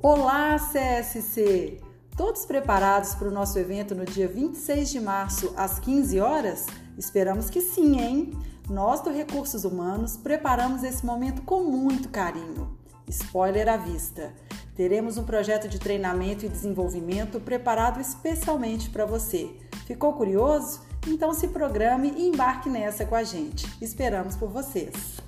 Olá, CSC! Todos preparados para o nosso evento no dia 26 de março, às 15 horas? Esperamos que sim, hein? Nós do Recursos Humanos preparamos esse momento com muito carinho. Spoiler à vista: teremos um projeto de treinamento e desenvolvimento preparado especialmente para você. Ficou curioso? Então se programe e embarque nessa com a gente. Esperamos por vocês!